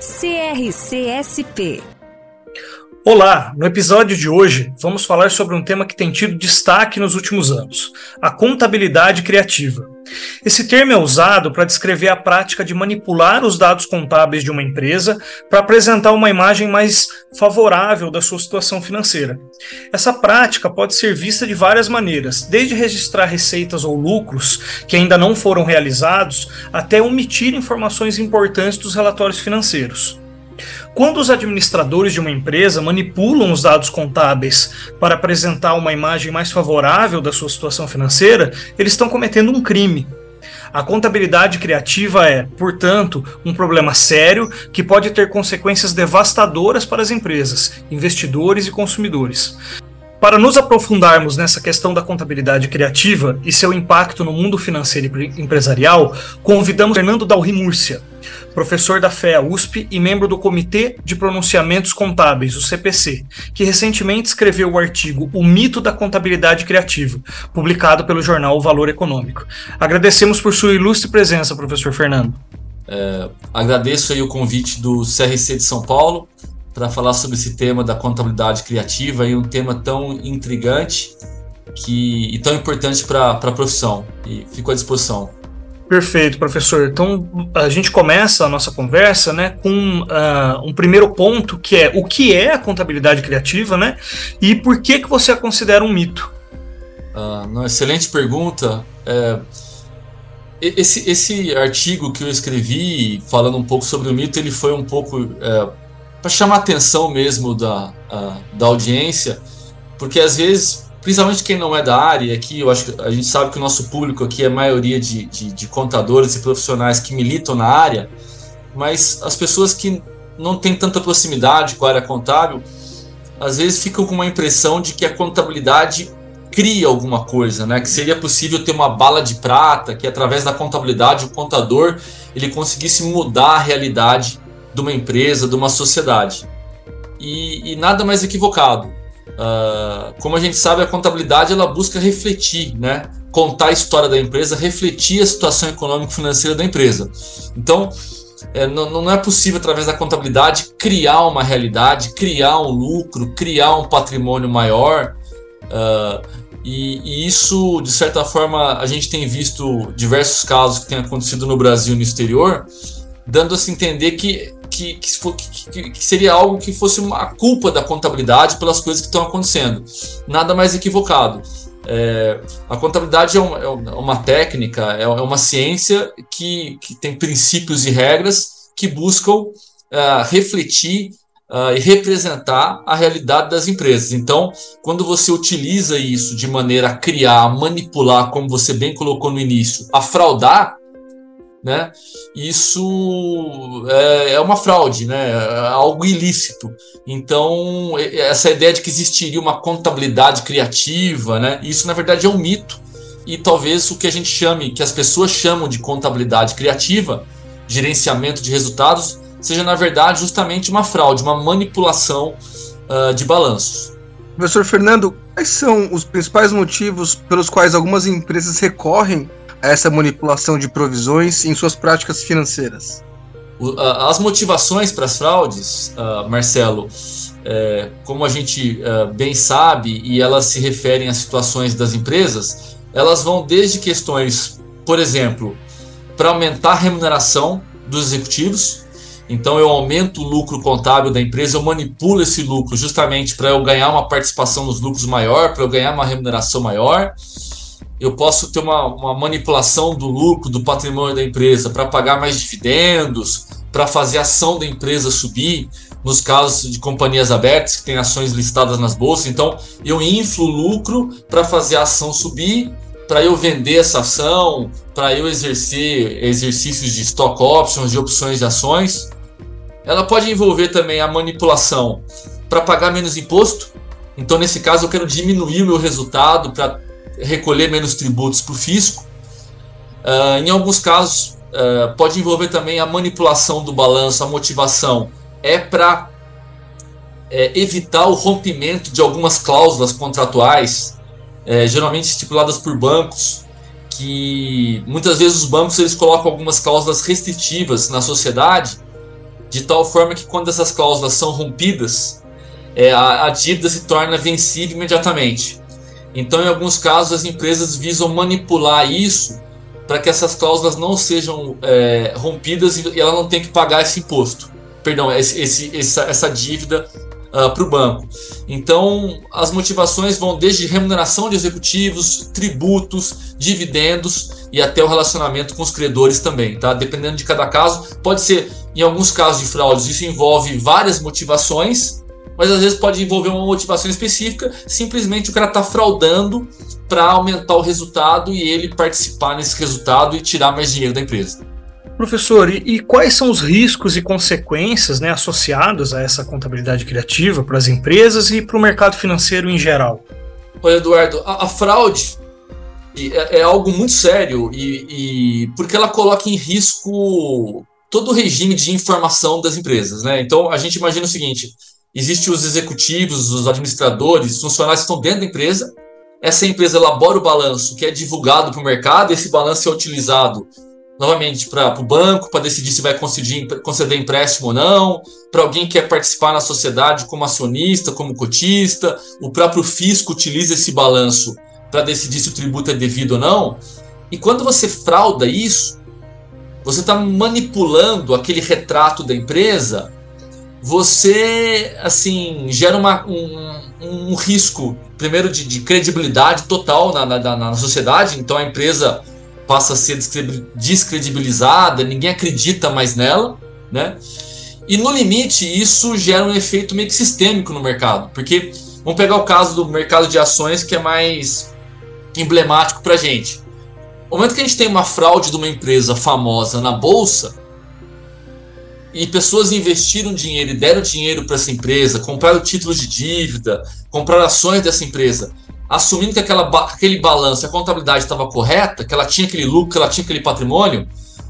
CRCSP Olá, no episódio de hoje vamos falar sobre um tema que tem tido destaque nos últimos anos: a contabilidade criativa. Esse termo é usado para descrever a prática de manipular os dados contábeis de uma empresa para apresentar uma imagem mais favorável da sua situação financeira. Essa prática pode ser vista de várias maneiras, desde registrar receitas ou lucros que ainda não foram realizados, até omitir informações importantes dos relatórios financeiros. Quando os administradores de uma empresa manipulam os dados contábeis para apresentar uma imagem mais favorável da sua situação financeira, eles estão cometendo um crime. A contabilidade criativa é, portanto, um problema sério que pode ter consequências devastadoras para as empresas, investidores e consumidores. Para nos aprofundarmos nessa questão da contabilidade criativa e seu impacto no mundo financeiro e empresarial, convidamos Fernando Dalri Múrcia, professor da FEA USP e membro do Comitê de Pronunciamentos Contábeis, o CPC, que recentemente escreveu o artigo O Mito da Contabilidade Criativa, publicado pelo jornal O Valor Econômico. Agradecemos por sua ilustre presença, professor Fernando. É, agradeço aí o convite do CRC de São Paulo para falar sobre esse tema da contabilidade criativa e um tema tão intrigante que, e tão importante para a profissão. E fico à disposição. Perfeito, professor. Então a gente começa a nossa conversa, né, com uh, um primeiro ponto que é o que é a contabilidade criativa, né, e por que que você a considera um mito? Uma excelente pergunta. É, esse, esse artigo que eu escrevi falando um pouco sobre o mito, ele foi um pouco é, para chamar a atenção mesmo da, da audiência, porque às vezes, principalmente quem não é da área, aqui eu acho que a gente sabe que o nosso público aqui é maioria de, de, de contadores e profissionais que militam na área, mas as pessoas que não têm tanta proximidade com a área contábil, às vezes ficam com uma impressão de que a contabilidade cria alguma coisa, né? Que seria possível ter uma bala de prata, que através da contabilidade o contador ele conseguisse mudar a realidade de uma empresa, de uma sociedade. E, e nada mais equivocado. Uh, como a gente sabe, a contabilidade ela busca refletir, né? contar a história da empresa, refletir a situação econômica e financeira da empresa. Então, é, não, não, é possível, através da contabilidade, criar uma realidade, criar um lucro, criar um patrimônio maior. Uh, e, e, isso, de certa forma, a gente tem visto diversos casos que têm acontecido no Brasil e no exterior, dando a se entender que que, que, que, seria algo que fosse uma culpa da contabilidade pelas coisas que estão acontecendo. Nada mais equivocado. É, a contabilidade é uma, é uma técnica, é, é uma ciência que, que tem princípios e regras que buscam uh, refletir uh, e representar a realidade das empresas. Então, quando você utiliza isso de maneira a criar, manipular, como você bem colocou no início, a fraudar, né? Isso é, é, uma fraude, né? É algo ilícito. Então, essa ideia de que existiria uma contabilidade criativa, né? Isso na verdade é um mito. E talvez o que a gente chame, que as pessoas chamam de contabilidade criativa, gerenciamento de resultados, seja na verdade justamente uma fraude, uma manipulação uh, de balanços. Professor Fernando, quais são os principais motivos pelos quais algumas empresas recorrem a essa manipulação de provisões em suas práticas financeiras? As motivações para as fraudes, uh, Marcelo, é, como a gente uh, bem sabe, e elas se referem às situações das empresas, elas vão desde questões, por exemplo, para aumentar a remuneração dos executivos. Então eu aumento o lucro contábil da empresa, eu manipulo esse lucro justamente para eu ganhar uma participação nos lucros maior, para eu ganhar uma remuneração maior eu posso ter uma, uma manipulação do lucro, do patrimônio da empresa para pagar mais dividendos, para fazer a ação da empresa subir, nos casos de companhias abertas que têm ações listadas nas bolsas. Então, eu inflo o lucro para fazer a ação subir, para eu vender essa ação, para eu exercer exercícios de stock options, de opções de ações. ela pode envolver também a manipulação para pagar menos imposto. Então, nesse caso, eu quero diminuir o meu resultado para recolher menos tributos para o fisco. Uh, em alguns casos, uh, pode envolver também a manipulação do balanço, a motivação é para é, evitar o rompimento de algumas cláusulas contratuais, é, geralmente estipuladas por bancos, que muitas vezes os bancos eles colocam algumas cláusulas restritivas na sociedade, de tal forma que quando essas cláusulas são rompidas, é, a, a dívida se torna vencível imediatamente. Então, em alguns casos, as empresas visam manipular isso para que essas cláusulas não sejam é, rompidas e ela não tenha que pagar esse imposto. Perdão, esse, esse, essa, essa dívida uh, ah, para o banco. Então, as motivações vão desde remuneração de executivos, tributos, dividendos e até o relacionamento com os credores também, tá? Dependendo de cada caso, pode ser, em alguns casos de fraudes, isso envolve várias motivações, mas às vezes pode envolver uma motivação específica, simplesmente o cara está fraudando para aumentar o resultado e ele participar nesse resultado e tirar mais dinheiro da empresa. Professor, e, e quais são os riscos e consequências né, associados a essa contabilidade criativa para as empresas e para o mercado financeiro em geral? Olha, Eduardo, a, a fraude é, é, algo muito sério e, e porque ela coloca em risco todo o regime de informação das empresas. Né? Então, a gente imagina o seguinte: Existem os executivos, os administradores, os funcionários que estão dentro da empresa. Essa empresa elabora o balanço que é divulgado para o mercado. Esse balanço é utilizado novamente para o banco, para decidir se vai conceder, conceder empréstimo ou não, para alguém que quer participar na sociedade como acionista, como cotista. O próprio fisco utiliza esse balanço para decidir se o tributo é devido ou não. E quando você frauda isso, você está manipulando aquele retrato da empresa você assim gera uma, um, um risco primeiro de, de credibilidade total na, na, na, sociedade. Então a empresa passa a ser descredibilizada ninguém acredita mais nela né? E no limite isso gera um efeito meio que sistêmico no mercado porque vamos pegar o caso do mercado de ações que é mais emblemático para gente. No momento que a gente tem uma fraude de uma empresa famosa na bolsa e pessoas investiram dinheiro e deram dinheiro para essa empresa, compraram títulos de dívida, compraram ações dessa empresa, assumindo que aquela, aquele balanço, a contabilidade estava correta, que ela tinha aquele lucro, que ela tinha aquele patrimônio,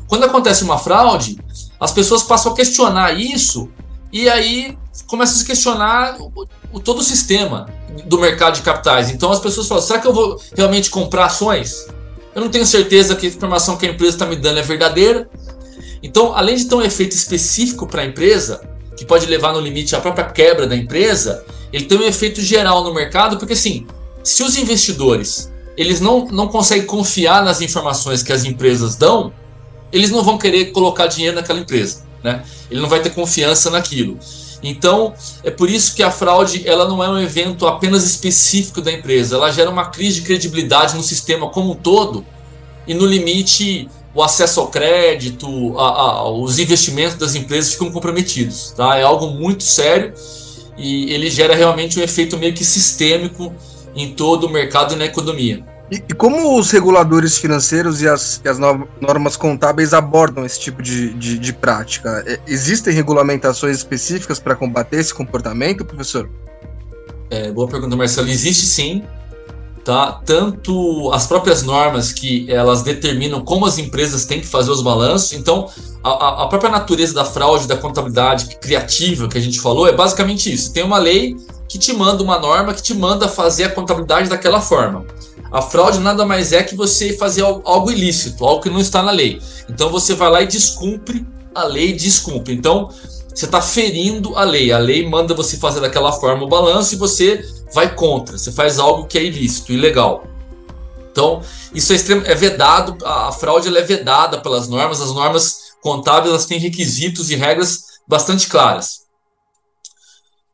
quando acontece uma fraude, as pessoas passam a questionar isso e aí começa a se questionar o, o, todo o sistema do mercado de capitais. Então as pessoas falam: será que eu vou realmente comprar ações? Eu não tenho certeza que a informação que a empresa está me dando é verdadeira. Então, além de ter um efeito específico para a empresa, que pode levar no limite à própria quebra da empresa, ele tem um efeito geral no mercado, porque assim, se os investidores eles não, não conseguem confiar nas informações que as empresas dão, eles não vão querer colocar dinheiro naquela empresa, né? Ele não vai ter confiança naquilo. Então, é por isso que a fraude ela não é um evento apenas específico da empresa, ela gera uma crise de credibilidade no sistema como um todo e no limite o acesso ao crédito, a, a, os investimentos das empresas ficam comprometidos. Tá? É algo muito sério e ele gera realmente um efeito meio que sistêmico em todo o mercado e na economia. E, e como os reguladores financeiros e as, e as normas contábeis abordam esse tipo de, de, de prática? É, existem regulamentações específicas para combater esse comportamento, professor? É, boa pergunta, Marcelo. Existe sim tá? Tanto as próprias normas que elas determinam como as empresas têm que fazer os balanços. Então, a, a própria natureza da fraude, da contabilidade criativa que a gente falou é basicamente isso. Tem uma lei que te manda uma norma que te manda fazer a contabilidade daquela forma. A fraude nada mais é que você fazer algo ilícito, algo que não está na lei. Então você vai lá e descumpre a lei, descumpre. Então você está ferindo a lei. A lei manda você fazer daquela forma o balanço e você vai contra. Você faz algo que é ilícito, ilegal. Então, isso é, extremo, é vedado, a, a fraude é vedada pelas normas, as normas contábeis elas têm requisitos e regras bastante claras.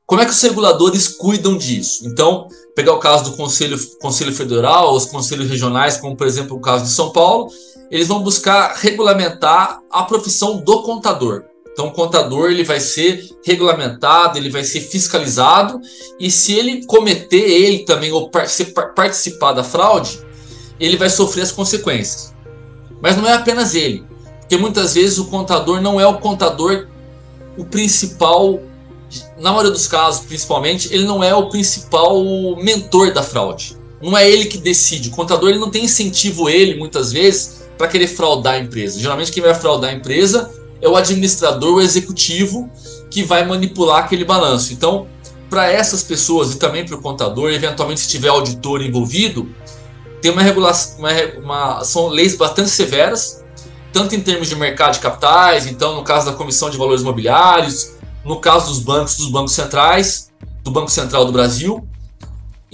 Como é que os reguladores cuidam disso? Então, pegar o caso do Conselho, Conselho Federal, os conselhos regionais, como por exemplo o caso de São Paulo, eles vão buscar regulamentar a profissão do contador. Então, o contador ele vai ser regulamentado, ele vai ser fiscalizado, e se ele cometer ele também ou participar da fraude, ele vai sofrer as consequências. Mas não é apenas ele, porque muitas vezes o contador não é o contador o principal, na maioria dos casos, principalmente, ele não é o principal mentor da fraude. Não é ele que decide. O contador ele não tem incentivo ele muitas vezes para querer fraudar a empresa. Geralmente quem vai fraudar a empresa é o administrador, o executivo que vai manipular aquele balanço. Então, para essas pessoas e também para o contador, eventualmente se tiver auditor envolvido, tem uma regulação, uma, uma, são leis bastante severas, tanto em termos de mercado de capitais, então no caso da Comissão de Valores Imobiliários, no caso dos bancos, dos bancos centrais, do Banco Central do Brasil,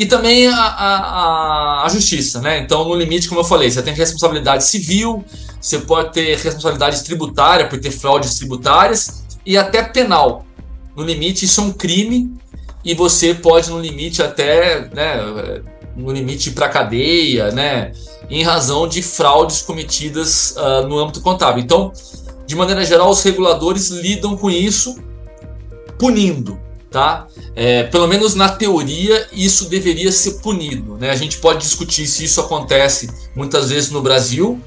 e também a, a, a, justiça, né? Então, no limite, como eu falei, você tem responsabilidade civil, você pode ter responsabilidade tributária por ter fraudes tributárias e até penal. No limite, isso é um crime e você pode, no limite, até, né, no limite, para cadeia, né? Em razão de fraudes cometidas uh, no âmbito contábil. Então, de maneira geral, os reguladores lidam com isso punindo, tá? É, pelo menos na teoria, isso deveria ser punido. Né? A gente pode discutir se isso acontece muitas vezes no Brasil.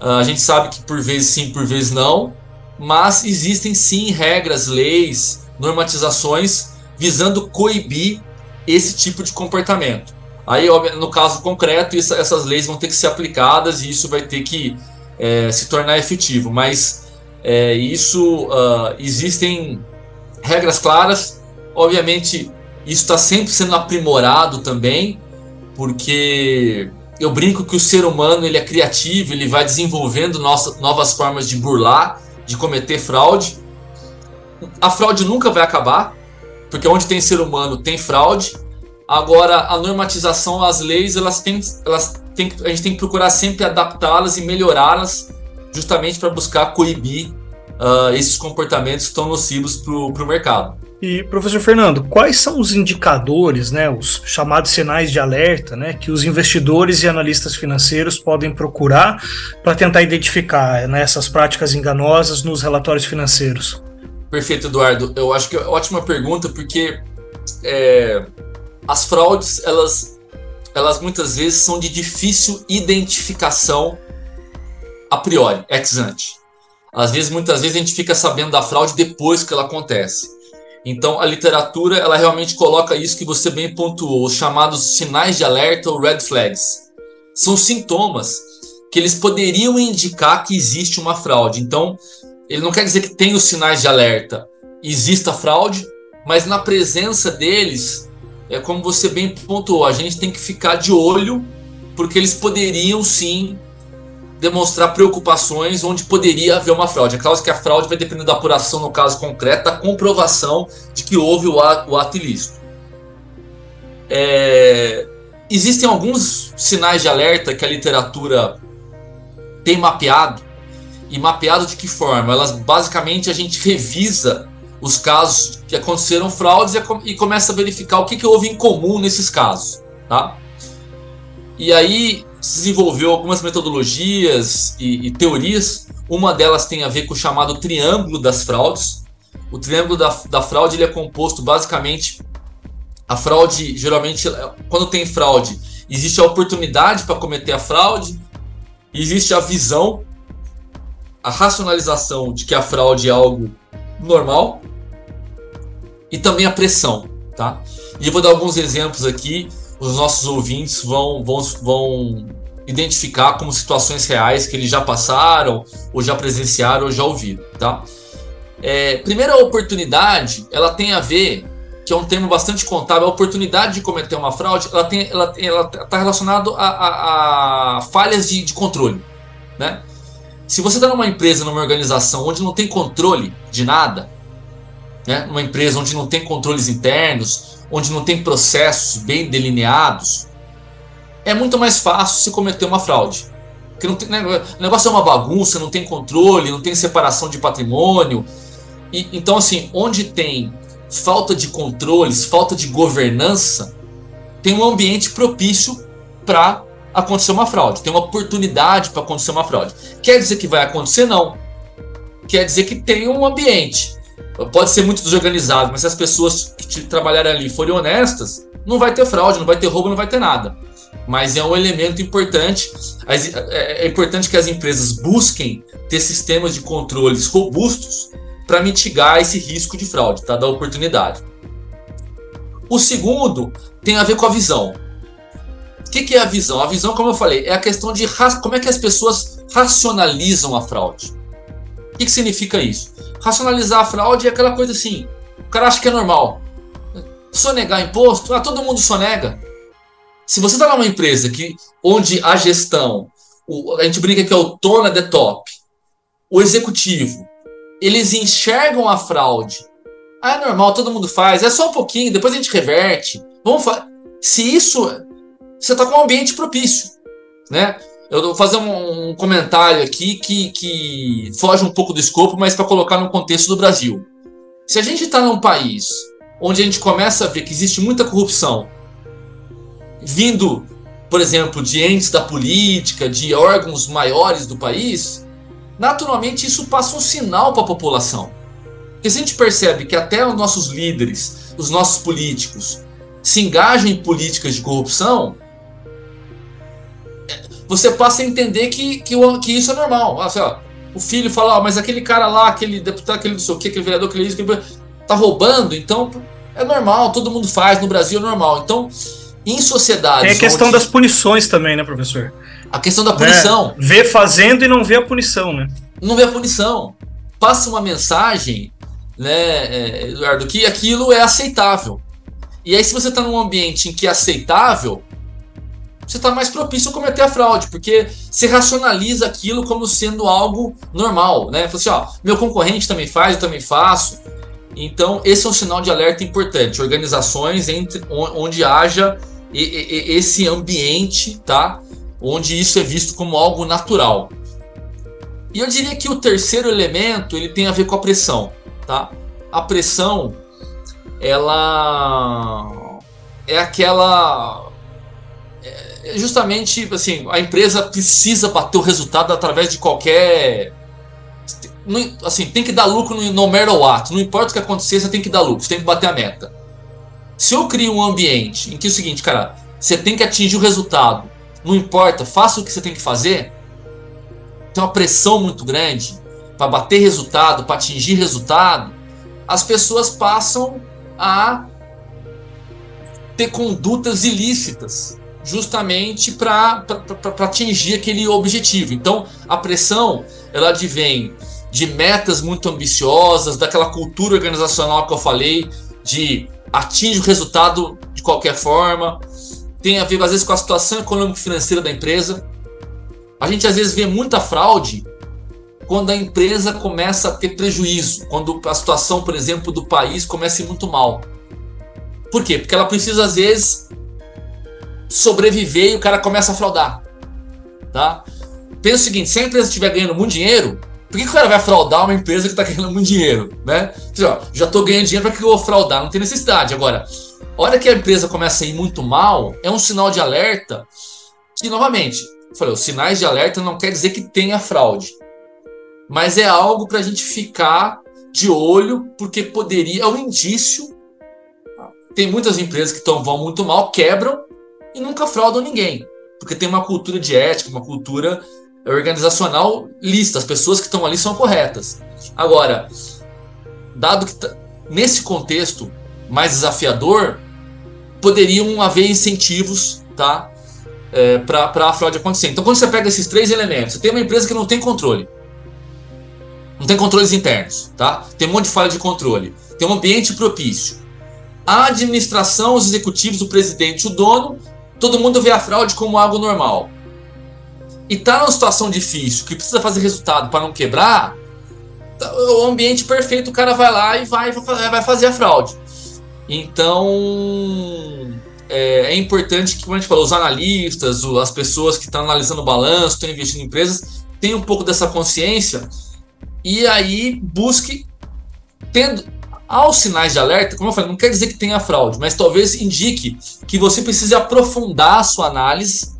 Uh, a gente sabe que por vezes sim, por vezes não. Mas existem sim regras, leis, normatizações visando coibir esse tipo de comportamento. Aí, no caso concreto, essas leis vão ter que ser aplicadas e isso vai ter que é, se tornar efetivo. Mas é, isso uh, existem regras claras Obviamente, isso está sempre sendo aprimorado também, porque eu brinco que o ser humano ele é criativo, ele vai desenvolvendo nossa, novas formas de burlar, de cometer fraude. A fraude nunca vai acabar, porque onde tem ser humano tem fraude. Agora, a normatização, as leis, elas têm, elas têm, a gente tem que procurar sempre adaptá-las e melhorá-las, justamente para buscar coibir uh, esses comportamentos tão nocivos para o mercado. E, professor Fernando, quais são os indicadores, né, os chamados sinais de alerta, né, que os investidores e analistas financeiros podem procurar para tentar identificar né, essas práticas enganosas nos relatórios financeiros? Perfeito, Eduardo. Eu acho que é ótima pergunta, porque é, as fraudes, elas, elas muitas vezes são de difícil identificação a priori, ex ante. Às vezes, muitas vezes, a gente fica sabendo da fraude depois que ela acontece. Então, a literatura, ela realmente coloca isso que você bem pontuou, os chamados sinais de alerta ou red flags. São sintomas que eles poderiam indicar que existe uma fraude. Então, ele não quer dizer que tem os sinais de alerta, exista fraude, mas na presença deles, é como você bem pontuou, a gente tem que ficar de olho, porque eles poderiam sim demonstrar preocupações onde poderia haver uma fraude. É claro que a fraude vai depender da apuração no caso concreto, da comprovação de que houve o ato, o ato ilícito. É, existem alguns sinais de alerta que a literatura tem mapeado. E mapeado de que forma? Elas basicamente a gente revisa os casos que aconteceram fraudes e, começa a verificar o que, que houve em comum nesses casos. Tá? E aí desenvolveu algumas metodologias e, e, teorias. Uma delas tem a ver com o chamado triângulo das fraudes. O triângulo da, da fraude ele é composto basicamente. A fraude, geralmente, quando tem fraude, existe a oportunidade para cometer a fraude, existe a visão, a racionalização de que a fraude é algo normal e também a pressão. Tá? E eu vou dar alguns exemplos aqui os nossos ouvintes vão, vão, vão identificar como situações reais que eles já passaram, ou já presenciaram, ou já ouviram, tá? É, primeira oportunidade, ela tem a ver, que é um termo bastante contábil, a oportunidade de cometer uma fraude, ela tem, ela, ela está relacionado a, a, falhas de, de controle, né? Se você está numa empresa, numa organização onde não tem controle de nada, né? Numa empresa onde não tem controles internos, onde não tem processos bem delineados, é muito mais fácil se cometer uma fraude. Porque não tem, né, o negócio é uma bagunça, não tem controle, não tem separação de patrimônio. E, então, assim, onde tem falta de controles, falta de governança, tem um ambiente propício para acontecer uma fraude, tem uma oportunidade para acontecer uma fraude. Quer dizer que vai acontecer? Não. Quer dizer que tem um ambiente. Pode ser muito desorganizado, mas se as pessoas que trabalharem ali forem honestas, não vai ter fraude, não vai ter roubo, não vai ter nada. Mas é um elemento importante. É, é importante que as empresas busquem ter sistemas de controles robustos para mitigar esse risco de fraude, tá? Da oportunidade. O segundo tem a ver com a visão. O que, que é a visão? A visão, como eu falei, é a questão de como é que as pessoas racionalizam a fraude. O que, que significa isso? Racionalizar a fraude é aquela coisa assim: o cara acha que é normal. Sonegar imposto? Ah, todo mundo sonega. Se você está numa empresa que, onde a gestão, o, a gente brinca que é o tona de top, o executivo, eles enxergam a fraude. Ah, é normal, todo mundo faz, é só um pouquinho, depois a gente reverte. Vamos Se isso. Você está com um ambiente propício. Né? Eu vou fazer um, um comentário aqui que, que foge um pouco do escopo, mas para colocar no contexto do Brasil. Se a gente está num país onde a gente começa a ver que existe muita corrupção, vindo, por exemplo, de entes da política, de órgãos maiores do país, naturalmente isso passa um sinal para a população. Porque se a gente percebe que até os nossos líderes, os nossos políticos, se engajam em políticas de corrupção, você passa a entender que, que, que isso é normal. Assim, ó, o filho fala, mas aquele cara lá, aquele deputado, aquele não sei o que, aquele vereador, aquele isso, aquele... tá roubando, então é normal, todo mundo faz, no Brasil é normal. Então, em sociedades. Tem a questão onde... das punições também, né, professor? A questão da punição. É, vê fazendo e não vê a punição, né? Não vê a punição. Passa uma mensagem, né, é, Eduardo, que aquilo é aceitável. E aí, se você está num ambiente em que é aceitável, você está mais propício a cometer a fraude, porque você racionaliza aquilo como sendo algo normal, né? Você, assim, ó, meu concorrente também faz, eu também faço. Então, esse é um sinal de alerta importante. Organizações entre, onde haja esse ambiente, tá? Onde isso é visto como algo natural. E eu diria que o terceiro elemento ele tem a ver com a pressão, tá? A pressão, ela é aquela justamente assim, a empresa precisa bater o resultado através de qualquer assim, tem que dar lucro no, no matter não importa o que acontecer, você tem que dar lucro, você tem que bater a meta. Se eu crio um ambiente em que é o seguinte, cara, você tem que atingir o resultado, não importa, faça o que você tem que fazer, tem uma pressão muito grande para bater resultado, para atingir resultado, as pessoas passam a ter condutas ilícitas, justamente para atingir aquele objetivo. Então, a pressão ela advém de metas muito ambiciosas, daquela cultura organizacional que eu falei, de atingir o resultado de qualquer forma, tem a ver às vezes com a situação econômico-financeira da empresa. A gente às vezes vê muita fraude quando a empresa começa a ter prejuízo, quando a situação, por exemplo, do país começa a ir muito mal. Por quê? Porque ela precisa às vezes sobreviver e o cara começa a fraudar. Tá? Pensa o seguinte, se a empresa estiver ganhando muito dinheiro, por que, o cara vai fraudar uma empresa que está ganhando muito dinheiro? Né? Ó, já estou ganhando dinheiro, para que eu vou fraudar? Não tem necessidade. Agora, a hora que a empresa começa a ir muito mal, é um sinal de alerta que, novamente, falei, os sinais de alerta não quer dizer que tenha fraude. Mas é algo para a gente ficar de olho, porque poderia, é um indício. Tem muitas empresas que tão, vão muito mal, quebram e nunca fraudam ninguém. Porque tem uma cultura de ética, uma cultura organizacional lista, as pessoas que estão ali são corretas. Agora, dado que nesse contexto mais desafiador, poderiam haver incentivos tá, é, para a fraude acontecer. Então, quando você pega esses três elementos, você tem uma empresa que não tem controle, não tem controles internos, tá? tem um monte de falha de controle, tem um ambiente propício. A administração, os executivos, o presidente, o dono, todo mundo vê a fraude como algo normal e tá numa situação difícil, que precisa fazer resultado para não quebrar, tá, o ambiente perfeito, o cara vai lá e vai, vai fazer a fraude. Então é, é importante que, como a gente falou, os analistas, as pessoas que estão analisando o balanço, estão investindo em empresas, tenham um pouco dessa consciência e aí busque tendo aos sinais de alerta, como eu falei, não quer dizer que tenha fraude, mas talvez indique que você precise aprofundar a sua análise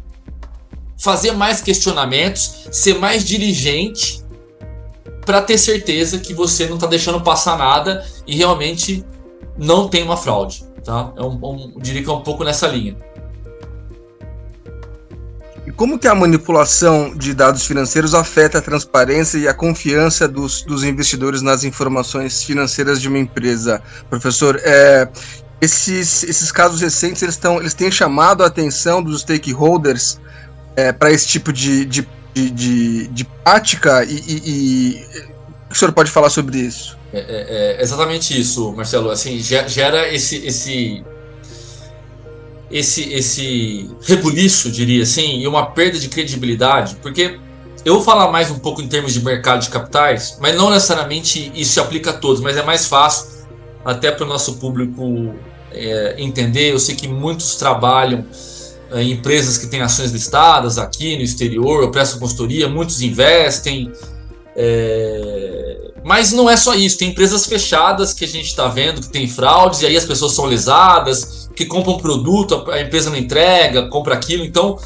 fazer mais questionamentos, ser mais diligente para ter certeza que você não está deixando passar nada e realmente não tem uma fraude. Tá? É eu diria que é um pouco nessa linha. Como que a manipulação de dados financeiros afeta a transparência e a confiança dos, dos investidores nas informações financeiras de uma empresa, professor? É, esses, esses casos recentes eles, tão, eles têm chamado a atenção dos stakeholders é, para esse tipo de, de, de, de prática e, e, e, o senhor pode falar sobre isso? É, é, é exatamente isso, Marcelo. Assim, gera esse, esse esse esse rebuliço, diria assim, e uma perda de credibilidade, porque eu vou falar mais um pouco em termos de mercado de capitais, mas não necessariamente isso se aplica a todos, mas é mais fácil até para o nosso público é, entender. Eu sei que muitos trabalham é, em empresas que têm ações listadas aqui no exterior, eu presto consultoria, muitos investem. É, mas não é só isso, tem empresas fechadas que a gente está vendo que tem fraudes e aí as pessoas são lesadas, que compra um produto, a empresa não entrega, compra aquilo. Então,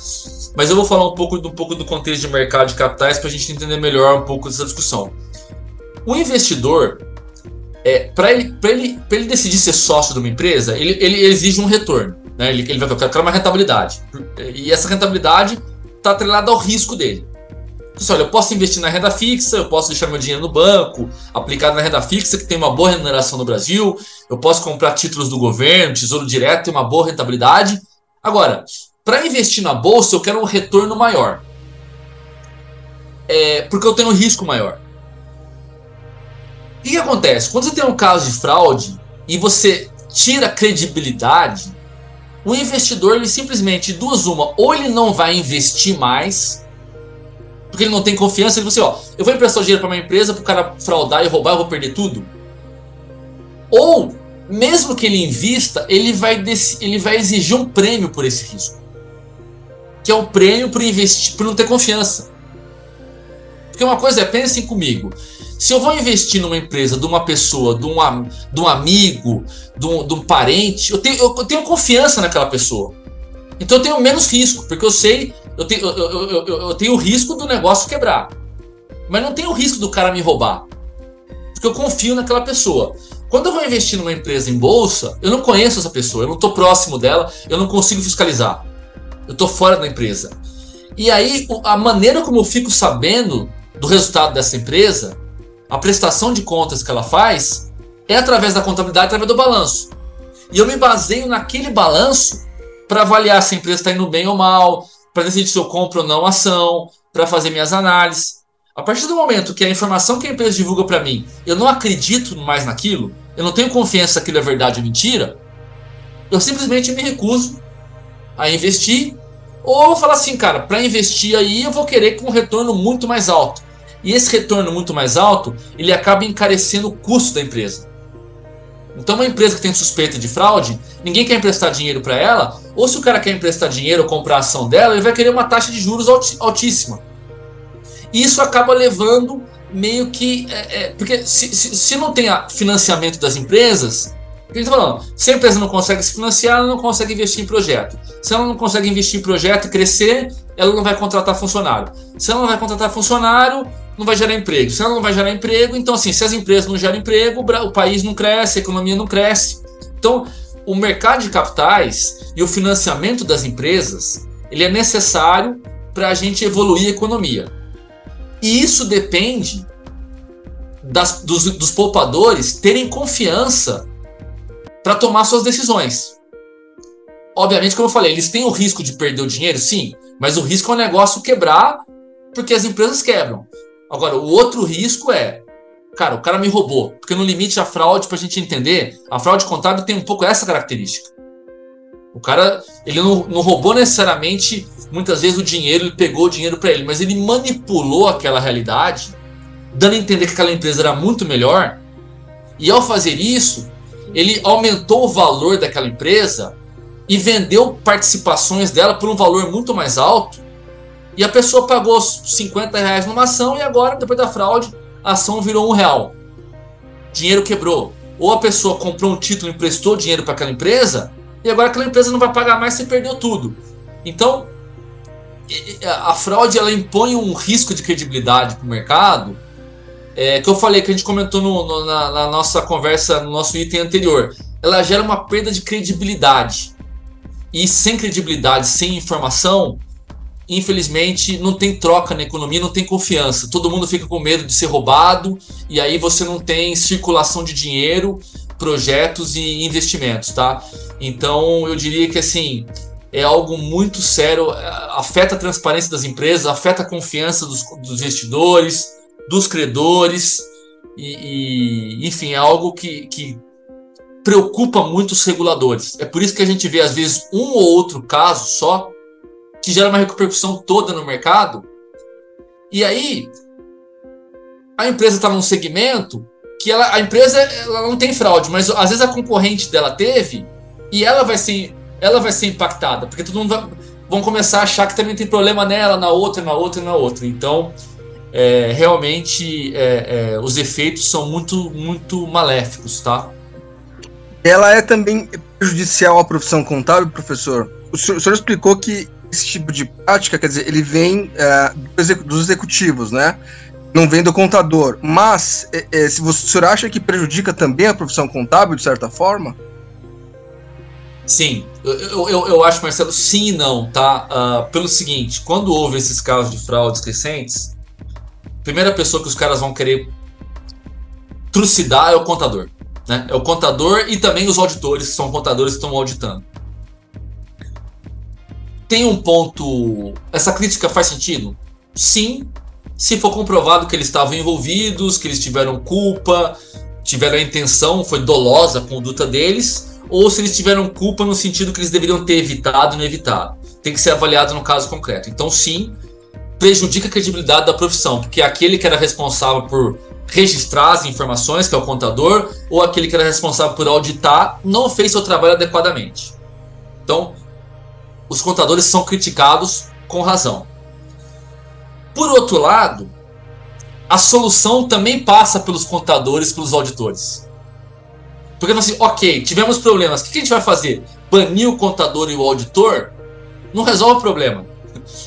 mas eu vou falar um pouco do, um pouco do contexto de mercado de capitais para a gente entender melhor um pouco dessa discussão. O investidor, é, para ele, ele, ele decidir ser sócio de uma empresa, ele, ele exige um retorno. Né? Ele, ele vai querer uma rentabilidade. E essa rentabilidade está atrelada ao risco dele. Então, olha, eu posso investir na renda fixa, eu posso deixar meu dinheiro no banco, aplicado na renda fixa, que tem uma boa remuneração no Brasil, eu posso comprar títulos do governo, tesouro direto, tem uma boa rentabilidade. Agora, para investir na bolsa, eu quero um retorno maior. É, porque eu tenho um risco maior. O que, que acontece? Quando você tem um caso de fraude e você tira credibilidade, o investidor ele simplesmente duas uma, ou ele não vai investir mais, porque ele não tem confiança, ele fala assim, ó, eu vou emprestar dinheiro para uma empresa para o cara fraudar e roubar, eu vou perder tudo. Ou, mesmo que ele invista, ele vai, ele vai exigir um prêmio por esse risco. Que é o um prêmio por investir, por não ter confiança. Porque uma coisa é, pensem comigo, se eu vou investir numa empresa de uma pessoa, de um, de um amigo, de um, de um parente, eu tenho, eu tenho confiança naquela pessoa. Então eu tenho menos risco, porque eu sei eu tenho, eu, eu, eu, tenho o risco do negócio quebrar. Mas não tenho o risco do cara me roubar. Porque eu confio naquela pessoa. Quando eu vou investir numa empresa em bolsa, eu não conheço essa pessoa, eu não estou próximo dela, eu não consigo fiscalizar. Eu estou fora da empresa. E aí, a maneira como eu fico sabendo do resultado dessa empresa, a prestação de contas que ela faz, é através da contabilidade, através do balanço. E eu me baseio naquele balanço para avaliar se a empresa está indo bem ou mal, para decidir se eu compro ou não ação, para fazer minhas análises. A partir do momento que a informação que a empresa divulga para mim, eu não acredito mais naquilo, eu não tenho confiança que aquilo é verdade ou mentira, eu simplesmente me recuso a investir. Ou eu vou falar assim, cara, para investir aí eu vou querer com um retorno muito mais alto. E esse retorno muito mais alto, ele acaba encarecendo o custo da empresa. Então, uma empresa que tem suspeita de fraude, ninguém quer emprestar dinheiro para ela, ou se o cara quer emprestar dinheiro ou comprar a ação dela, ele vai querer uma taxa de juros altíssima. E isso acaba levando meio que. É, é, porque se, se, se, não tem financiamento das empresas, o que tá falando? Se a empresa não consegue se financiar, ela não consegue investir em projeto. Se ela não consegue investir em projeto e crescer, ela não vai contratar funcionário. Se ela não vai contratar funcionário, não vai gerar emprego. Se ela não vai gerar emprego, então assim, se as empresas não geram emprego, o país não cresce, a economia não cresce. Então, o mercado de capitais e o financiamento das empresas, ele é necessário para a gente evoluir a economia. E isso depende das, dos, dos poupadores terem confiança para tomar suas decisões. Obviamente, como eu falei, eles têm o risco de perder o dinheiro, sim, mas o risco é o negócio quebrar porque as empresas quebram. Agora, o outro risco é, cara, o cara me roubou. Porque no limite a fraude, para a gente entender, a fraude contábil tem um pouco essa característica. O cara, ele não, não roubou necessariamente, muitas vezes, o dinheiro, ele pegou o dinheiro para ele, mas ele manipulou aquela realidade, dando a entender que aquela empresa era muito melhor. E ao fazer isso, ele aumentou o valor daquela empresa e vendeu participações dela por um valor muito mais alto e a pessoa pagou 50 reais numa ação e agora, depois da fraude, a ação virou um real. Dinheiro quebrou. Ou a pessoa comprou um título, emprestou dinheiro para aquela empresa e agora aquela empresa não vai pagar mais, você perdeu tudo. Então, a fraude ela impõe um risco de credibilidade para o mercado, é, que eu falei que a gente comentou no, no, na, na, nossa conversa, no nosso item anterior. Ela gera uma perda de credibilidade. E sem credibilidade, sem informação, infelizmente, não tem troca na economia, não tem confiança. Todo mundo fica com medo de ser roubado e aí você não tem circulação de dinheiro, projetos e investimentos, tá? Então, eu diria que assim, é algo muito sério, afeta a transparência das empresas, afeta a confiança dos, dos investidores, dos credores, e, e, enfim, é algo que, que preocupa muito os reguladores. É por isso que a gente vê, às vezes, um ou outro caso só que gera uma repercussão toda no mercado. E aí, a empresa está num segmento que ela, a empresa ela não tem fraude, mas às vezes a concorrente dela teve e ela vai ser, ela vai ser impactada, porque todo mundo vai, vão começar a achar que também tem problema nela, na outra, na outra, na outra. Então, é, realmente, é, é, os efeitos são muito, muito maléficos, tá? Ela é também prejudicial à profissão contábil, professor? O senhor, o senhor explicou que esse tipo de prática, quer dizer, ele vem é, dos executivos, né? Não vem do contador. Mas, é, é, se você, o senhor acha que prejudica também a profissão contábil, de certa forma? Sim, eu, eu, eu acho, Marcelo, sim e não, tá? Uh, pelo seguinte, quando houve esses casos de fraudes recentes, a primeira pessoa que os caras vão querer trucidar é o contador. Né? É o contador e também os auditores, que são contadores que estão auditando tem um ponto. Essa crítica faz sentido? Sim, se for comprovado que eles estavam envolvidos, que eles tiveram culpa, tiveram a intenção, foi dolosa a conduta deles, ou se eles tiveram culpa no sentido que eles deveriam ter evitado e não evitado. Tem que ser avaliado no caso concreto. Então, sim, prejudica a credibilidade da profissão, porque aquele que era responsável por registrar as informações, que é o contador, ou aquele que era responsável por auditar, não fez seu trabalho adequadamente. Então, os contadores são criticados com razão. Por outro lado, a solução também passa pelos contadores, pelos auditores. Porque assim, ok, tivemos problemas, o que a gente vai fazer? Banir o contador e o auditor? Não resolve o problema.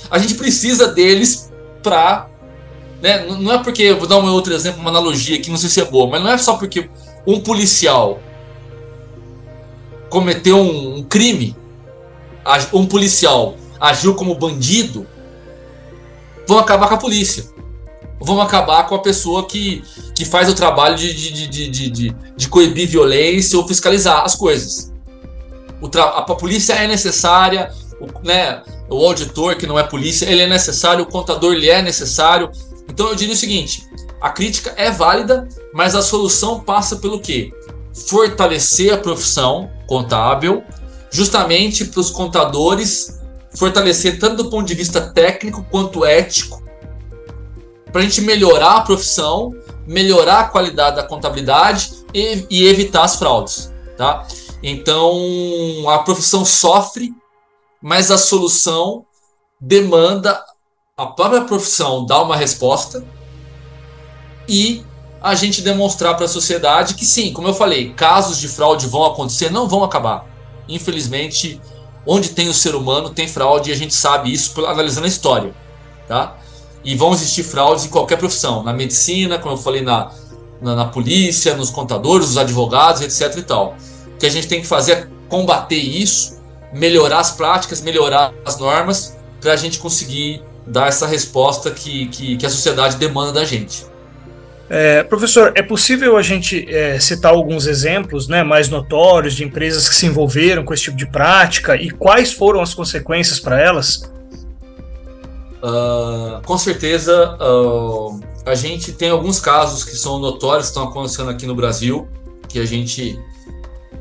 A gente precisa deles para. Né, não é porque, vou dar um outro exemplo, uma analogia aqui, não sei se é boa, mas não é só porque um policial cometeu um, um crime um policial agiu como bandido, vão acabar com a polícia. Vão acabar com a pessoa que, que faz o trabalho de, de, de, de, de, de coibir violência ou fiscalizar as coisas. O a, a polícia é necessária, o, né, o auditor, que não é polícia, ele é necessário, o contador ele é necessário. Então eu diria o seguinte: a crítica é válida, mas a solução passa pelo quê? Fortalecer a profissão contábil, justamente para os contadores fortalecer tanto do ponto de vista técnico quanto ético, para a gente melhorar a profissão, melhorar a qualidade da contabilidade e, e evitar as fraudes, tá? Então a profissão sofre, mas a solução demanda a própria profissão dar uma resposta e a gente demonstrar para a sociedade que sim, como eu falei, casos de fraude vão acontecer, não vão acabar infelizmente, onde tem o ser humano tem fraude e a gente sabe isso analisando a história, tá? E vão existir fraudes em qualquer profissão, na medicina, como eu falei, na, na, na polícia, nos contadores, nos advogados, etc e tal. O que a gente tem que fazer é combater isso, melhorar as práticas, melhorar as normas, para a gente conseguir dar essa resposta que, que, que a sociedade demanda da gente. É, professor, é possível a gente é, citar alguns exemplos né, mais notórios de empresas que se envolveram com esse tipo de prática e quais foram as consequências para elas? Uh, com certeza, uh, a gente tem alguns casos que são notórios, que estão acontecendo aqui no Brasil, que a gente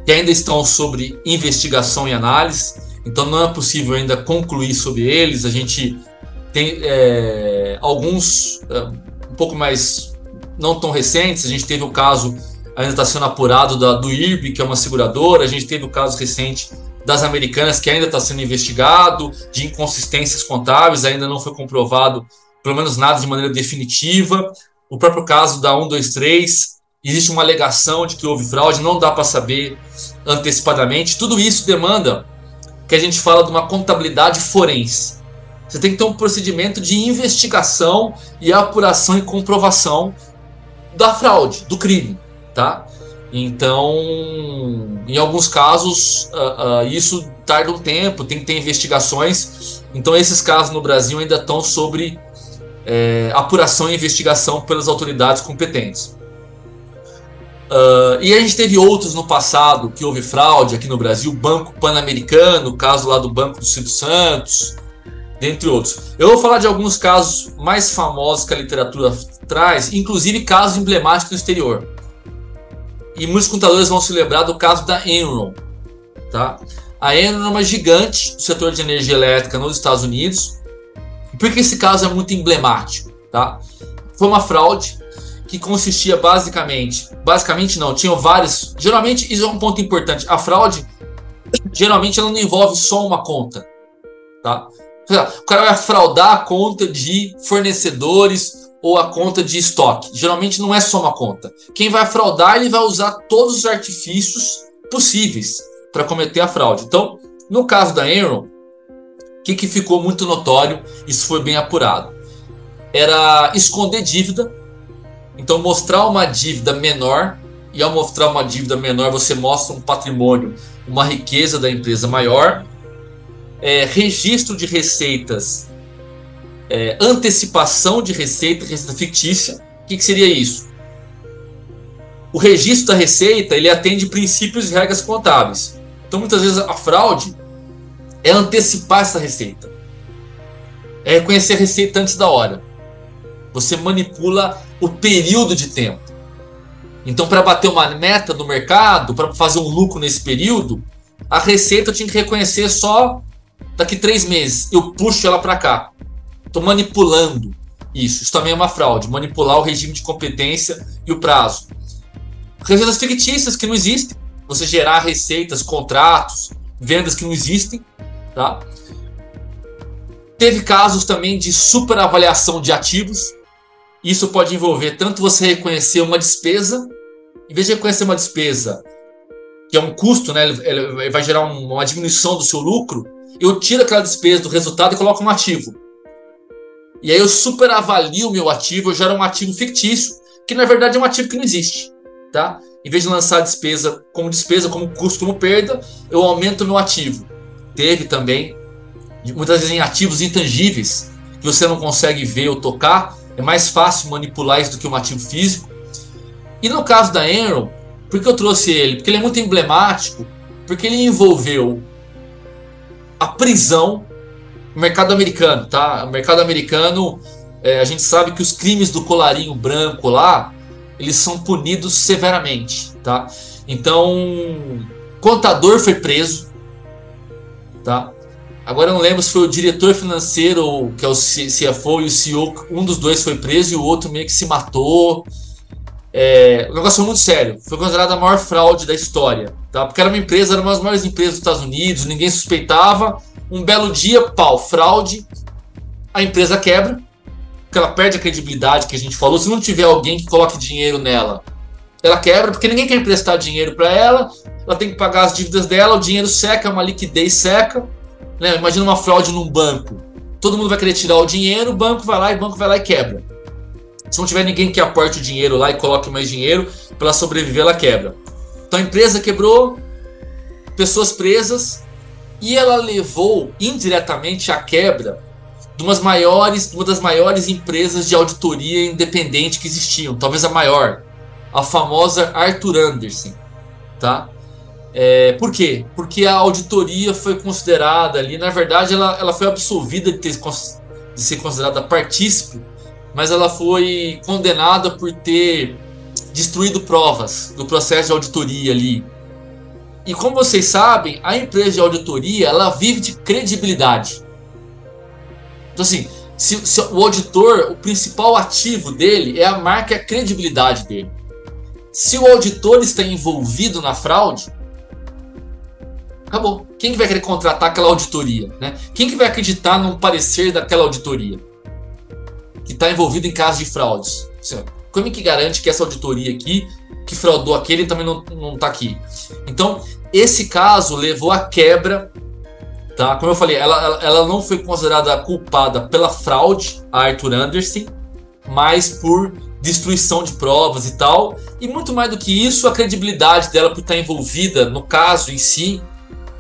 que ainda estão sobre investigação e análise, então não é possível ainda concluir sobre eles. A gente tem é, alguns é, um pouco mais não tão recentes, a gente teve o caso, ainda está sendo apurado, da, do IRB, que é uma seguradora, a gente teve o caso recente das americanas, que ainda está sendo investigado, de inconsistências contábeis, ainda não foi comprovado, pelo menos nada de maneira definitiva. O próprio caso da 123, existe uma alegação de que houve fraude, não dá para saber antecipadamente. Tudo isso demanda que a gente fala de uma contabilidade forense. Você tem que ter um procedimento de investigação e apuração e comprovação da fraude, do crime, tá? Então, em alguns casos, uh, uh, isso tarda um tempo, tem que ter investigações. Então, esses casos no Brasil ainda estão sobre é, apuração e investigação pelas autoridades competentes. Uh, e a gente teve outros no passado que houve fraude aqui no Brasil, Banco Pan-Americano, o caso lá do Banco do Silvio Santos, dentre outros. Eu vou falar de alguns casos mais famosos que a literatura traz, inclusive casos emblemáticos no exterior. E muitos contadores vão se lembrar do caso da Enron. Tá? A Enron é uma gigante do setor de energia elétrica nos Estados Unidos. Por que esse caso é muito emblemático? Tá? Foi uma fraude que consistia basicamente, basicamente não, tinham vários. Geralmente isso é um ponto importante. A fraude geralmente ela não envolve só uma conta, tá? O cara vai fraudar a conta de fornecedores ou a conta de estoque. Geralmente não é só uma conta. Quem vai fraudar, ele vai usar todos os artifícios possíveis para cometer a fraude. Então, no caso da Enron, o que, que ficou muito notório, isso foi bem apurado, era esconder dívida então, mostrar uma dívida menor, e ao mostrar uma dívida menor, você mostra um patrimônio, uma riqueza da empresa maior, é, registro de receitas, é, antecipação de receita, receita fictícia. O que, que seria isso? O registro da receita ele atende princípios e regras contábeis. Então, muitas vezes a fraude é antecipar essa receita, é reconhecer a receita antes da hora. Você manipula o período de tempo. Então, para bater uma meta no mercado, para fazer um lucro nesse período, a receita tinha que reconhecer só daqui três meses. Eu puxo ela para cá. Estou manipulando isso. Isso também é uma fraude. Manipular o regime de competência e o prazo. Receitas fictícias que não existem. Você gerar receitas, contratos, vendas que não existem. Tá? Teve casos também de superavaliação de ativos. Isso pode envolver tanto você reconhecer uma despesa, em vez de reconhecer uma despesa, que é um custo, né, ele, vai gerar uma diminuição do seu lucro, eu tiro aquela despesa do resultado e coloco um ativo. E aí eu superavalio o meu ativo, eu gero um ativo fictício, que na verdade é um ativo que não existe. Tá? Em vez de lançar a despesa como despesa, como custo, como perda, eu aumento o meu ativo. Teve também, muitas vezes em ativos intangíveis, que você não consegue ver ou tocar, é mais fácil manipular isso do que um ativo físico. E no caso da Enron, por que eu trouxe ele? Porque ele é muito emblemático, porque ele envolveu prisão no mercado americano, tá? O mercado americano, é, a gente sabe que os crimes do colarinho branco lá, eles são punidos severamente, tá? Então, contador foi preso, tá? Agora eu não lembro se foi o diretor financeiro, que é o CFO, e o CEO, um dos dois foi preso e o outro meio que se matou. É, o negócio foi muito sério. Foi considerada a maior fraude da história. Tá? Porque era uma empresa, era uma das maiores empresas dos Estados Unidos, ninguém suspeitava. Um belo dia, pau, fraude. A empresa quebra, porque ela perde a credibilidade que a gente falou. Se não tiver alguém que coloque dinheiro nela, ela quebra, porque ninguém quer emprestar dinheiro para ela. Ela tem que pagar as dívidas dela, o dinheiro seca, uma liquidez seca né? Imagina uma fraude num banco. Todo mundo vai querer tirar o dinheiro, o banco vai lá e o banco vai lá e quebra. Se não tiver ninguém que aporte o dinheiro lá e coloque mais dinheiro para ela sobreviver, ela quebra. Então a empresa quebrou, pessoas presas e ela levou indiretamente à quebra de umas maiores, uma das maiores empresas de auditoria independente que existiam, talvez a maior, a famosa Arthur Anderson, tá? É, por quê? Porque a auditoria foi considerada ali, na verdade, ela, ela foi absolvida de, ter, de ser considerada partícipe, mas ela foi condenada por ter destruído provas do processo de auditoria ali. E como vocês sabem, a empresa de auditoria ela vive de credibilidade. Então, assim, se, se o auditor, o principal ativo dele é a marca a credibilidade dele. Se o auditor está envolvido na fraude, Acabou. Quem que vai querer contratar aquela auditoria? Né? Quem que vai acreditar num parecer daquela auditoria? Que está envolvido em casos de fraudes. Como é que garante que essa auditoria aqui, que fraudou aquele, também não está aqui? Então, esse caso levou à quebra. Tá? Como eu falei, ela, ela, ela não foi considerada culpada pela fraude a Arthur Anderson, mas por destruição de provas e tal. E muito mais do que isso, a credibilidade dela por estar envolvida no caso em si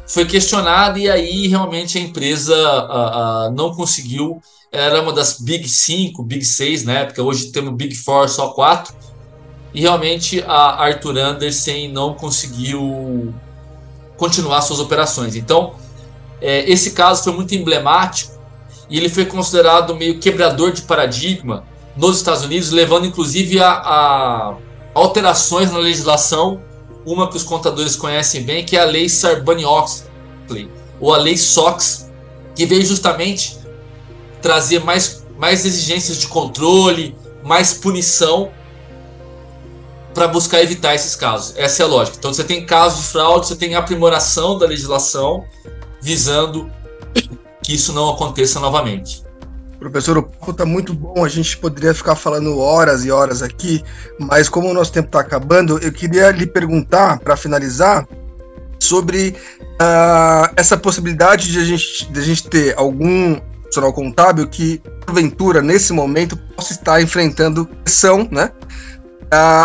foi questionada e aí realmente a empresa a, a, não conseguiu. Era uma das Big 5, Big 6 na época, hoje temos Big 4, só 4. E realmente a Arthur Andersen não conseguiu continuar suas operações. Então, é, esse caso foi muito emblemático e ele foi considerado meio quebrador de paradigma nos Estados Unidos, levando inclusive a, a alterações na legislação, uma que os contadores conhecem bem, que é a Lei Sarbanes-Oxley, ou a Lei SOX, que veio justamente trazer mais, mais exigências de controle, mais punição para buscar evitar esses casos. Essa é a lógica. Então você tem casos de fraude, você tem aprimoração da legislação visando que isso não aconteça novamente. Professor, o papo está muito bom, a gente poderia ficar falando horas e horas aqui, mas como o nosso tempo está acabando, eu queria lhe perguntar, para finalizar, sobre uh, essa possibilidade de a, gente, de a gente ter algum profissional contábil que, porventura, nesse momento, possa estar enfrentando pressão, né?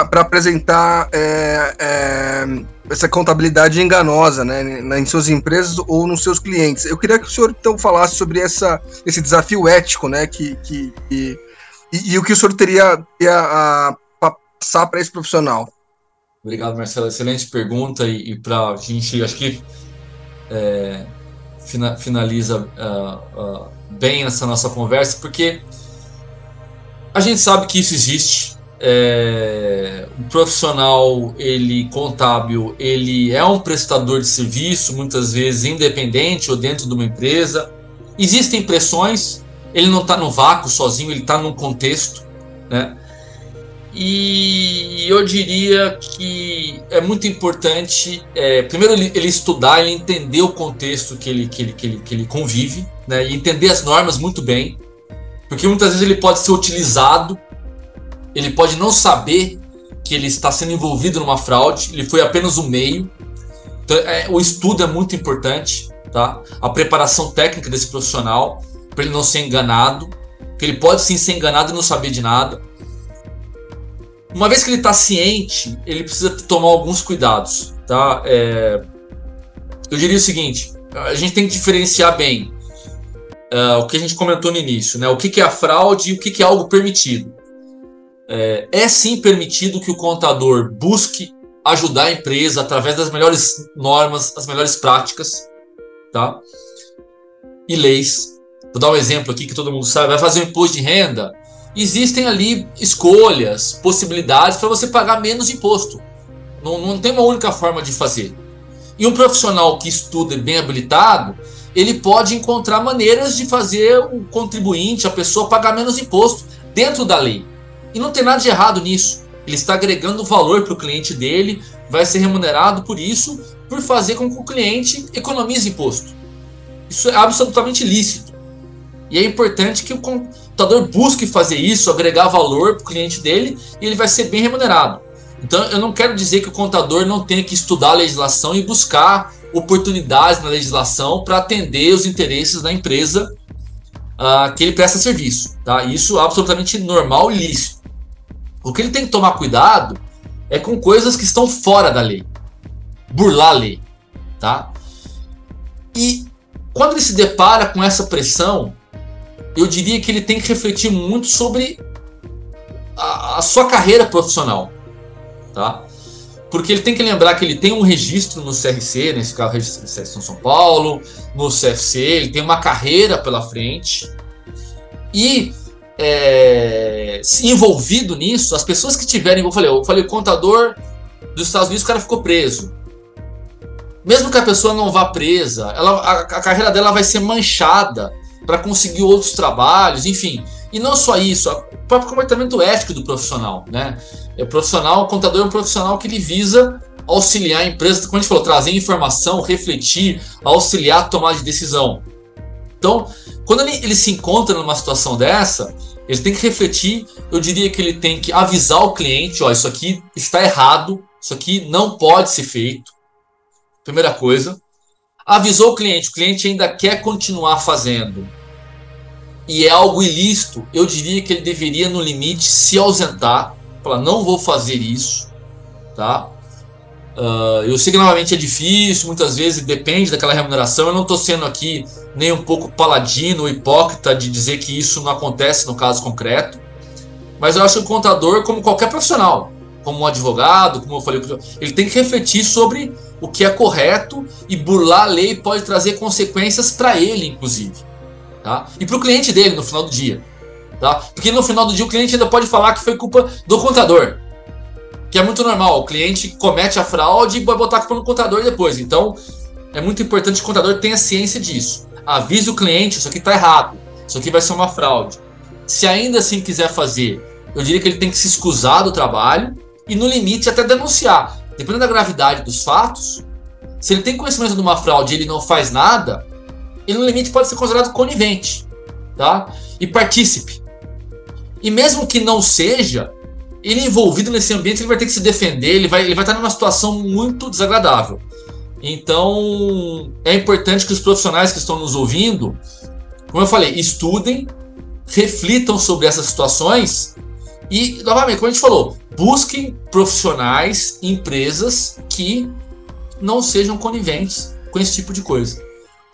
para apresentar é, é, essa contabilidade enganosa né, em suas empresas ou nos seus clientes. Eu queria que o senhor então falasse sobre essa, esse desafio ético né, que, que, que e, e, o que o senhor teria, teria a, a passar para esse profissional. Obrigado, Marcelo. Excelente pergunta e, e para a gente, acho que é, fina, finaliza uh, bem essa nossa conversa, porque a gente sabe que isso existe, é, um profissional ele contábil ele é um prestador de serviço muitas vezes independente ou dentro de uma empresa. Existem pressões ele não está no vácuo sozinho ele está num contexto né? E eu diria que é muito importante é, primeiro ele, ele, estudar ele entender o contexto que ele, que ele, que ele, que ele convive né e entender as normas muito bem porque muitas vezes ele pode ser utilizado ele pode não saber que ele está sendo envolvido numa fraude, ele foi apenas um meio. Então, é, o estudo é muito importante, tá? A preparação técnica desse profissional para ele não ser enganado, que ele pode sim ser enganado e não saber de nada. Uma vez que ele está ciente, ele precisa tomar alguns cuidados, tá? É, eu diria o seguinte: a gente tem que diferenciar bem uh, o que a gente comentou no início, né? O que, que é a fraude e o que, que é algo permitido. É, é sim permitido que o contador busque ajudar a empresa através das melhores normas, as melhores práticas, tá? E leis. Vou dar um exemplo aqui que todo mundo sabe. Vai fazer um imposto de renda. Existem ali escolhas, possibilidades para você pagar menos imposto. Não, não tem uma única forma de fazer. E um profissional que estuda e bem habilitado, ele pode encontrar maneiras de fazer o contribuinte, a pessoa, pagar menos imposto dentro da lei. E não tem nada de errado nisso. Ele está agregando valor para o cliente dele, vai ser remunerado por isso, por fazer com que o cliente economize imposto. Isso é absolutamente lícito. E é importante que o contador busque fazer isso, agregar valor para o cliente dele, e ele vai ser bem remunerado. Então, eu não quero dizer que o contador não tenha que estudar a legislação e buscar oportunidades na legislação para atender os interesses da empresa uh, que ele presta serviço. Tá? Isso é absolutamente normal e lícito. O que ele tem que tomar cuidado é com coisas que estão fora da lei. Burlar a lei, tá? E quando ele se depara com essa pressão, eu diria que ele tem que refletir muito sobre a, a sua carreira profissional, tá? Porque ele tem que lembrar que ele tem um registro no CRC, nesse caso, registro São Paulo, no CFC, ele tem uma carreira pela frente. E é, envolvido nisso, as pessoas que tiverem, eu falei, eu falei, o contador dos Estados Unidos, o cara ficou preso. Mesmo que a pessoa não vá presa, ela, a, a carreira dela vai ser manchada para conseguir outros trabalhos, enfim. E não só isso, o próprio comportamento ético do profissional, né? É profissional, o contador é um profissional que ele visa auxiliar a empresa, como a gente falou, trazer informação, refletir, auxiliar a tomar de decisão. Então, quando ele, ele se encontra numa situação dessa, ele tem que refletir. Eu diria que ele tem que avisar o cliente: ó, isso aqui está errado, isso aqui não pode ser feito. Primeira coisa. Avisou o cliente, o cliente ainda quer continuar fazendo. E é algo ilícito, eu diria que ele deveria, no limite, se ausentar, falar, não vou fazer isso, tá? Uh, eu sei que novamente é difícil, muitas vezes depende daquela remuneração. Eu não estou sendo aqui nem um pouco paladino ou hipócrita de dizer que isso não acontece no caso concreto, mas eu acho que o contador, como qualquer profissional, como um advogado, como eu falei, ele tem que refletir sobre o que é correto e burlar a lei pode trazer consequências para ele, inclusive. Tá? E para o cliente dele no final do dia. Tá? Porque no final do dia o cliente ainda pode falar que foi culpa do contador. Que é muito normal. O cliente comete a fraude e vai botar a culpa no contador depois. Então, é muito importante que o contador tenha ciência disso. Avise o cliente, isso aqui está errado. Isso aqui vai ser uma fraude. Se ainda assim quiser fazer, eu diria que ele tem que se excusar do trabalho e, no limite, até denunciar. Dependendo da gravidade dos fatos, se ele tem conhecimento de uma fraude e ele não faz nada, ele, no limite, pode ser considerado conivente tá? e partícipe. E mesmo que não seja, ele envolvido nesse ambiente, ele vai ter que se defender, ele vai, ele vai estar numa situação muito desagradável. Então, é importante que os profissionais que estão nos ouvindo, como eu falei, estudem, reflitam sobre essas situações e, novamente, como a gente falou, busquem profissionais, empresas que não sejam coniventes com esse tipo de coisa.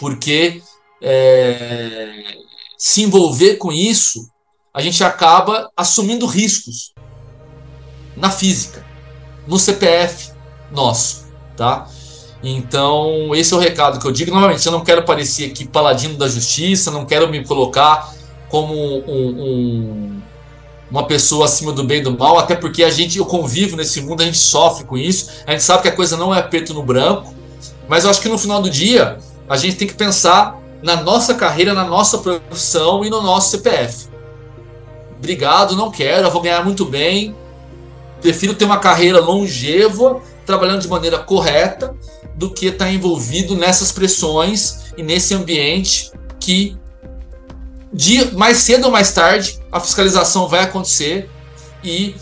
Porque é, se envolver com isso, a gente acaba assumindo riscos na física, no CPF nosso, tá? Então, esse é o recado que eu digo. Novamente, eu não quero parecer aqui paladino da justiça, não quero me colocar como um, um, uma pessoa acima do bem e do mal, até porque a gente, eu convivo nesse mundo, a gente sofre com isso, a gente sabe que a coisa não é preto no branco, mas eu acho que no final do dia, a gente tem que pensar na nossa carreira, na nossa profissão e no nosso CPF. Obrigado, não quero, vou ganhar muito bem, prefiro ter uma carreira longeva, trabalhando de maneira correta, do que estar envolvido nessas pressões e nesse ambiente que de mais cedo ou mais tarde a fiscalização vai acontecer e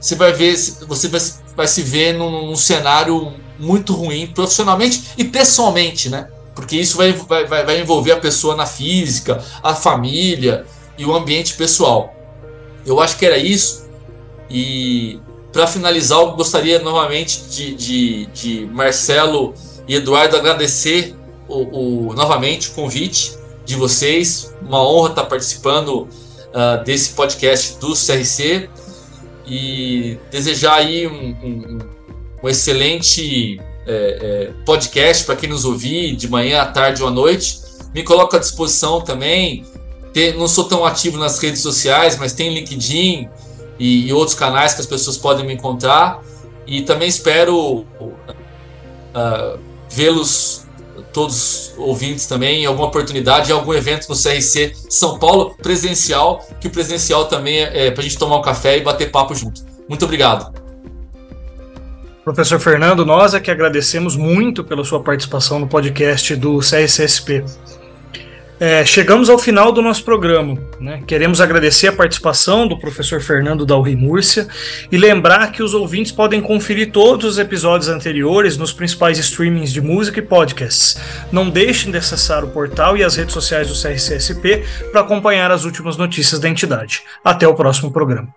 você vai ver você vai, vai se ver num, num, cenário muito ruim profissionalmente e pessoalmente, né? Porque isso vai, vai, vai envolver a pessoa na física, a família e o ambiente pessoal. Eu acho que era isso. E para finalizar, eu gostaria novamente de, de, de Marcelo e Eduardo agradecer o, o, novamente o convite de vocês. Uma honra estar participando uh, desse podcast do CRC e desejar aí um, um, um excelente é, é, podcast para quem nos ouvir de manhã, à tarde ou à noite. Me coloco à disposição também. não sou tão ativo nas redes sociais, mas tem LinkedIn, e, e, outros canais que as pessoas podem me encontrar. E também espero uh, vê-los todos ouvintes também em alguma oportunidade, em algum evento no CRC São Paulo, presencial, que o presencial também é, é para a gente tomar um café e bater papo junto. Muito obrigado. Professor Fernando, nós é que agradecemos muito pela sua participação no podcast do CRCSP. É, chegamos ao final do nosso programa. Né? Queremos agradecer a participação do professor Fernando Dalri Múrcia e lembrar que os ouvintes podem conferir todos os episódios anteriores nos principais streamings de música e podcasts. Não deixem de acessar o portal e as redes sociais do CRCSP para acompanhar as últimas notícias da entidade. Até o próximo programa.